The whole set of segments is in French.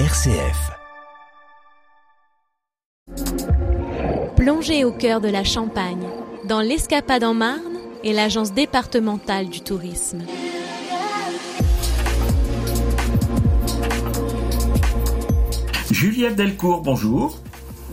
RCF. Plongez au cœur de la Champagne, dans l'Escapade en Marne et l'Agence départementale du tourisme. Juliette Delcourt, bonjour.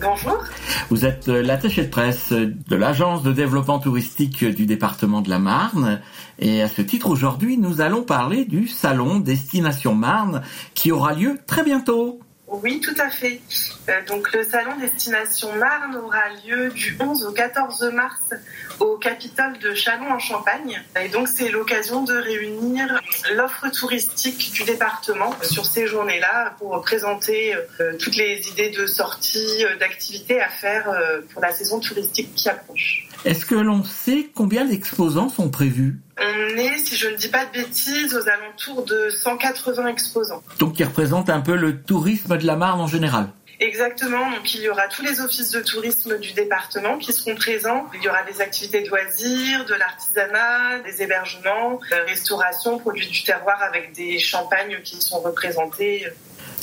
Bonjour. Vous êtes euh, l'attachée de presse de l'Agence de développement touristique du département de la Marne. Et à ce titre, aujourd'hui, nous allons parler du salon Destination Marne qui aura lieu très bientôt. Oui, tout à fait. Euh, donc le salon Destination Marne aura lieu du 11 au 14 mars au Capitole de Chalon en Champagne. Et donc c'est l'occasion de réunir l'offre touristique du département sur ces journées-là pour présenter euh, toutes les idées de sorties, euh, d'activités à faire euh, pour la saison touristique qui approche. Est-ce que l'on sait combien d'exposants sont prévus? On est, si je ne dis pas de bêtises, aux alentours de 180 exposants. Donc qui représentent un peu le tourisme de la Marne en général Exactement, donc il y aura tous les offices de tourisme du département qui seront présents. Il y aura des activités de loisirs, de l'artisanat, des hébergements, euh, restauration, produits du terroir avec des champagnes qui sont représentés.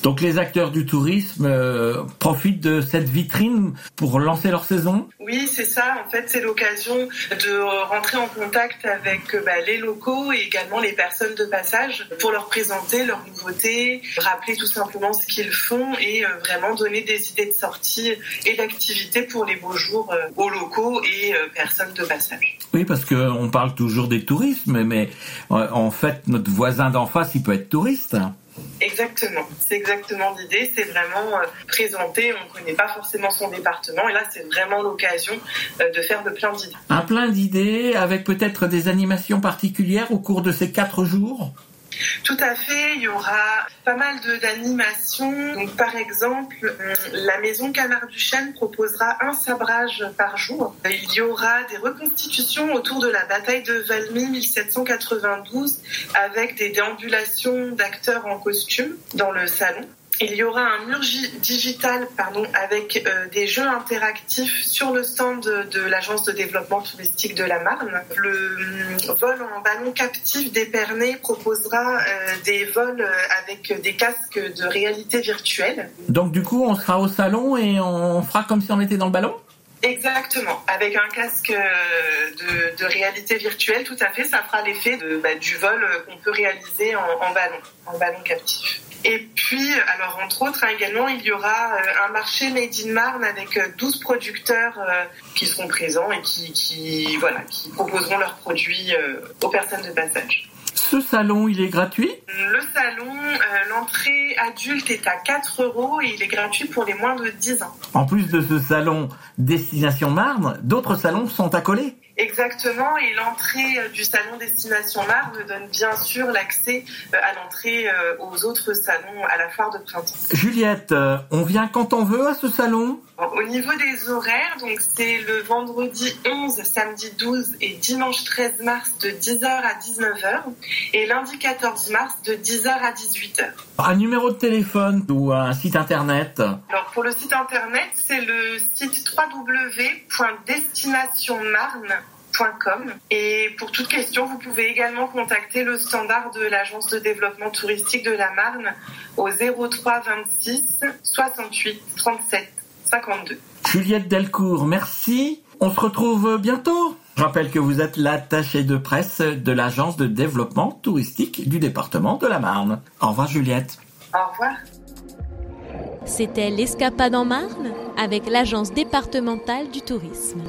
Donc les acteurs du tourisme euh, profitent de cette vitrine pour lancer leur saison Oui, c'est ça. En fait, c'est l'occasion de rentrer en contact avec euh, bah, les locaux et également les personnes de passage pour leur présenter leurs nouveautés, rappeler tout simplement ce qu'ils font et euh, vraiment donner des idées de sortie et d'activités pour les beaux jours euh, aux locaux et personnes de passage. Oui, parce qu'on parle toujours des tourismes, mais en fait, notre voisin d'en face, il peut être touriste. Exactement, c'est exactement l'idée, c'est vraiment euh, présenter, on ne connaît pas forcément son département. Et là c'est vraiment l'occasion euh, de faire de plein d'idées. Un plein d'idées avec peut-être des animations particulières au cours de ces quatre jours? Tout à fait, il y aura pas mal d'animations. Par exemple, euh, la maison Canard du Chêne proposera un sabrage par jour. Il y aura des reconstitutions autour de la bataille de Valmy 1792 avec des déambulations d'acteurs en costume dans le salon. Il y aura un mur gi- digital pardon, avec euh, des jeux interactifs sur le stand de, de l'Agence de développement touristique de la Marne. Le hum, vol en ballon captif d'Épernay proposera euh, des vols euh, avec des casques de réalité virtuelle. Donc du coup, on sera au salon et on fera comme si on était dans le ballon? Exactement, avec un casque euh, de, de réalité virtuelle, tout à fait, ça fera l'effet bah, du vol euh, qu'on peut réaliser en, en ballon, en ballon captif. Et puis, alors entre autres, hein, également, il y aura euh, un marché Made in Marne avec euh, 12 producteurs euh, qui seront présents et qui, qui, voilà, qui proposeront leurs produits euh, aux personnes de passage. Ce salon, il est gratuit? Le salon, euh, l'entrée adulte est à 4 euros et il est gratuit pour les moins de 10 ans. En plus de ce salon Destination Marne, d'autres salons sont accolés. Exactement, et l'entrée euh, du salon Destination Marne donne bien sûr l'accès euh, à l'entrée euh, aux autres salons à la foire de printemps. Juliette, on vient quand on veut à ce salon? Bon, au niveau des horaires, donc c'est le vendredi 11, samedi 12 et dimanche 13 mars de 10h à 19h et lundi 14 mars de 10h à 18h. Un numéro de téléphone ou un site internet Alors pour le site internet, c'est le site www.destinationmarne.com et pour toute question, vous pouvez également contacter le standard de l'agence de développement touristique de la Marne au 03 26 68 37 52. Juliette Delcourt, merci. On se retrouve bientôt. Je rappelle que vous êtes l'attachée de presse de l'agence de développement touristique du département de la Marne. Au revoir Juliette. Au revoir. C'était l'Escapade en Marne avec l'Agence départementale du tourisme.